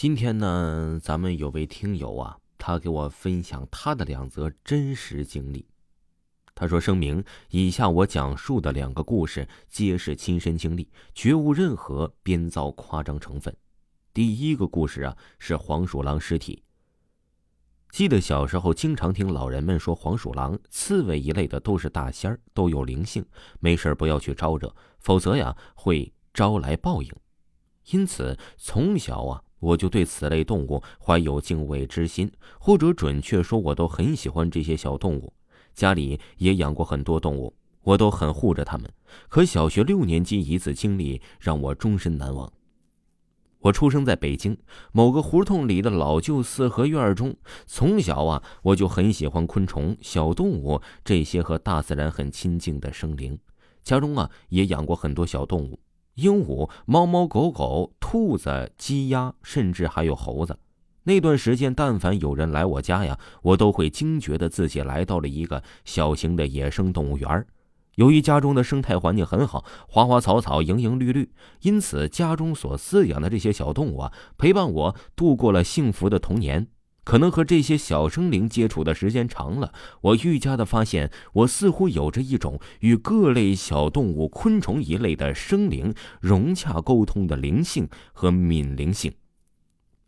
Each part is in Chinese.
今天呢，咱们有位听友啊，他给我分享他的两则真实经历。他说：“声明，以下我讲述的两个故事皆是亲身经历，绝无任何编造夸张成分。第一个故事啊，是黄鼠狼尸体。记得小时候经常听老人们说，黄鼠狼、刺猬一类的都是大仙儿，都有灵性，没事不要去招惹，否则呀会招来报应。因此从小啊。”我就对此类动物怀有敬畏之心，或者准确说，我都很喜欢这些小动物。家里也养过很多动物，我都很护着它们。可小学六年级一次经历让我终身难忘。我出生在北京某个胡同里的老旧四合院中，从小啊，我就很喜欢昆虫、小动物这些和大自然很亲近的生灵。家中啊，也养过很多小动物。鹦鹉、猫猫狗狗、兔子、鸡鸭，甚至还有猴子。那段时间，但凡有人来我家呀，我都会惊觉得自己来到了一个小型的野生动物园。由于家中的生态环境很好，花花草草营营绿绿，因此家中所饲养的这些小动物啊，陪伴我度过了幸福的童年。可能和这些小生灵接触的时间长了，我愈加的发现，我似乎有着一种与各类小动物、昆虫一类的生灵融洽沟通的灵性和敏灵性。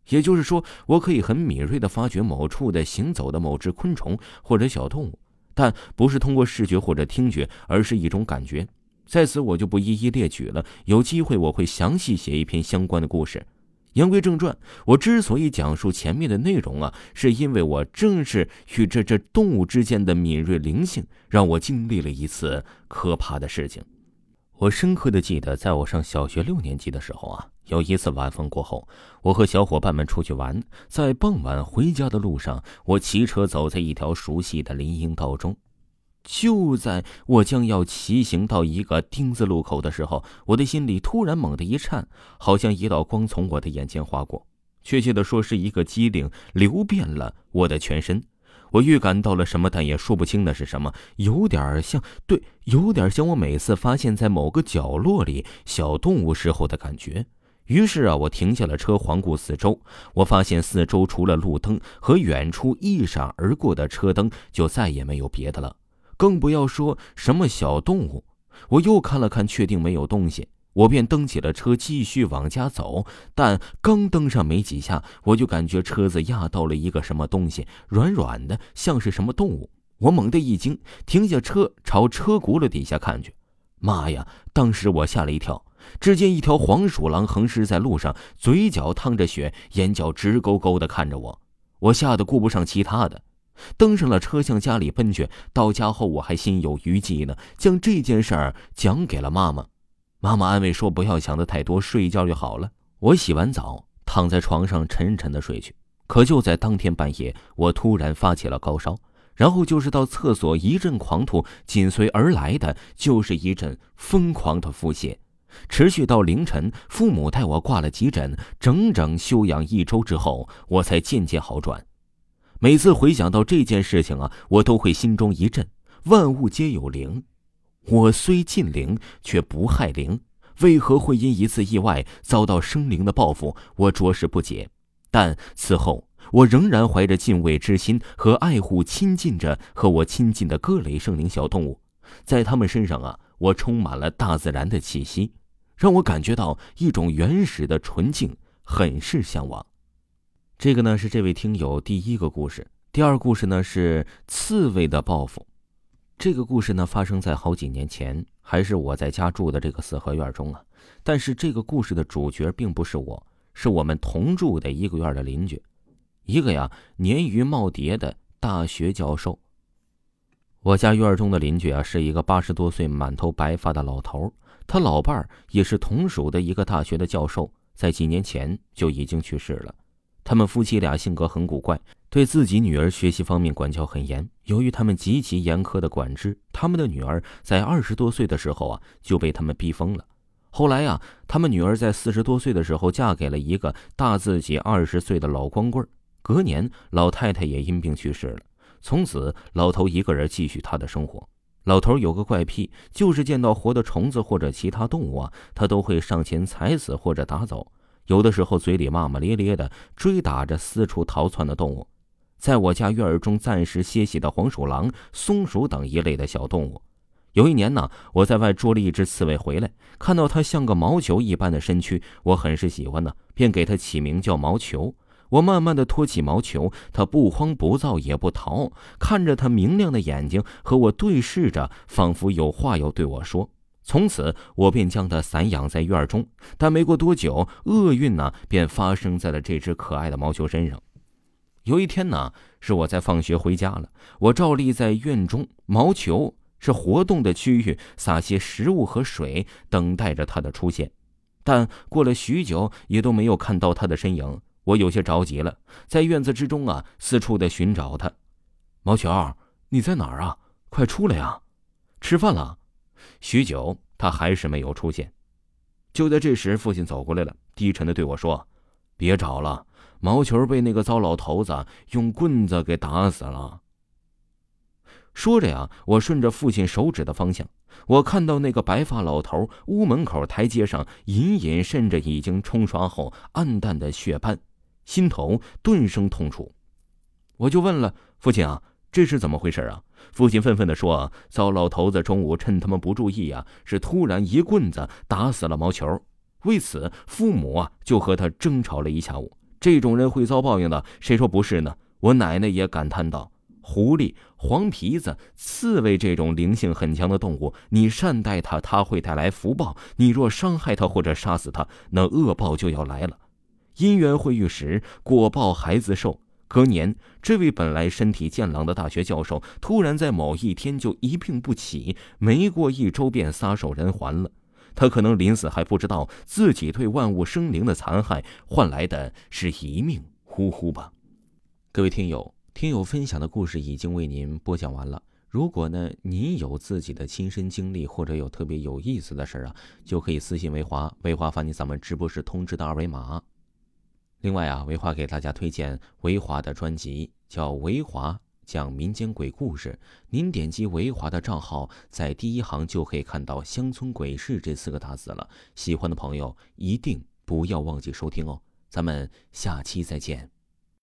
也就是说，我可以很敏锐的发觉某处的行走的某只昆虫或者小动物，但不是通过视觉或者听觉，而是一种感觉。在此，我就不一一列举了。有机会，我会详细写一篇相关的故事。言归正传，我之所以讲述前面的内容啊，是因为我正是与这这动物之间的敏锐灵性，让我经历了一次可怕的事情。我深刻的记得，在我上小学六年级的时候啊，有一次晚风过后，我和小伙伴们出去玩，在傍晚回家的路上，我骑车走在一条熟悉的林荫道中。就在我将要骑行到一个丁字路口的时候，我的心里突然猛地一颤，好像一道光从我的眼前划过。确切的说，是一个机灵流遍了我的全身。我预感到了什么，但也说不清那是什么，有点像，对，有点像我每次发现在某个角落里小动物时候的感觉。于是啊，我停下了车，环顾四周。我发现四周除了路灯和远处一闪而过的车灯，就再也没有别的了。更不要说什么小动物。我又看了看，确定没有东西，我便蹬起了车，继续往家走。但刚蹬上没几下，我就感觉车子压到了一个什么东西，软软的，像是什么动物。我猛地一惊，停下车，朝车轱辘底下看去。妈呀！当时我吓了一跳，只见一条黄鼠狼横尸在路上，嘴角淌着血，眼角直勾勾的看着我。我吓得顾不上其他的。登上了车，向家里奔去。到家后，我还心有余悸呢，将这件事儿讲给了妈妈。妈妈安慰说：“不要想的太多，睡一觉就好了。”我洗完澡，躺在床上沉沉的睡去。可就在当天半夜，我突然发起了高烧，然后就是到厕所一阵狂吐，紧随而来的就是一阵疯狂的腹泻，持续到凌晨。父母带我挂了急诊，整整休养一周之后，我才渐渐好转。每次回想到这件事情啊，我都会心中一震。万物皆有灵，我虽近灵，却不害灵，为何会因一次意外遭到生灵的报复？我着实不解。但此后，我仍然怀着敬畏之心和爱护，亲近着和我亲近的各类生灵小动物。在他们身上啊，我充满了大自然的气息，让我感觉到一种原始的纯净，很是向往。这个呢是这位听友第一个故事，第二故事呢是刺猬的报复。这个故事呢发生在好几年前，还是我在家住的这个四合院中啊。但是这个故事的主角并不是我，是我们同住的一个院的邻居，一个呀年逾耄耋的大学教授。我家院中的邻居啊是一个八十多岁、满头白发的老头，他老伴儿也是同属的一个大学的教授，在几年前就已经去世了。他们夫妻俩性格很古怪，对自己女儿学习方面管教很严。由于他们极其严苛的管制，他们的女儿在二十多岁的时候啊就被他们逼疯了。后来呀，他们女儿在四十多岁的时候嫁给了一个大自己二十岁的老光棍隔年，老太太也因病去世了。从此，老头一个人继续他的生活。老头有个怪癖，就是见到活的虫子或者其他动物啊，他都会上前踩死或者打走。有的时候嘴里骂骂咧咧的追打着四处逃窜的动物，在我家院儿中暂时歇息的黄鼠狼、松鼠等一类的小动物。有一年呢，我在外捉了一只刺猬回来，看到它像个毛球一般的身躯，我很是喜欢呢，便给它起名叫毛球。我慢慢的托起毛球，它不慌不躁也不逃，看着它明亮的眼睛和我对视着，仿佛有话要对我说。从此，我便将它散养在院中。但没过多久，厄运呢便发生在了这只可爱的毛球身上。有一天呢，是我在放学回家了，我照例在院中毛球。是活动的区域，撒些食物和水，等待着它的出现。但过了许久，也都没有看到它的身影。我有些着急了，在院子之中啊，四处的寻找它。毛球，你在哪儿啊？快出来呀！吃饭了。许久，他还是没有出现。就在这时，父亲走过来了，低沉的对我说：“别找了，毛球被那个糟老头子用棍子给打死了。”说着呀，我顺着父亲手指的方向，我看到那个白发老头屋门口台阶上隐隐渗着已经冲刷后暗淡的血斑，心头顿生痛楚。我就问了父亲啊，这是怎么回事啊？父亲愤愤地说：“糟老头子中午趁他们不注意呀，是突然一棍子打死了毛球。为此，父母啊就和他争吵了一下午。这种人会遭报应的，谁说不是呢？”我奶奶也感叹道。狐狸、黄皮子、刺猬这种灵性很强的动物，你善待它，它会带来福报；你若伤害它或者杀死它，那恶报就要来了。因缘会遇时，果报孩子受。隔年，这位本来身体健朗的大学教授，突然在某一天就一病不起，没过一周便撒手人寰了。他可能临死还不知道自己对万物生灵的残害，换来的是一命呼呼吧。各位听友。听友分享的故事已经为您播讲完了。如果呢，您有自己的亲身经历，或者有特别有意思的事儿啊，就可以私信维华，维华发你咱们直播时通知的二维码。另外啊，维华给大家推荐维华的专辑，叫《维华讲民间鬼故事》。您点击维华的账号，在第一行就可以看到“乡村鬼事”这四个大字了。喜欢的朋友一定不要忘记收听哦。咱们下期再见。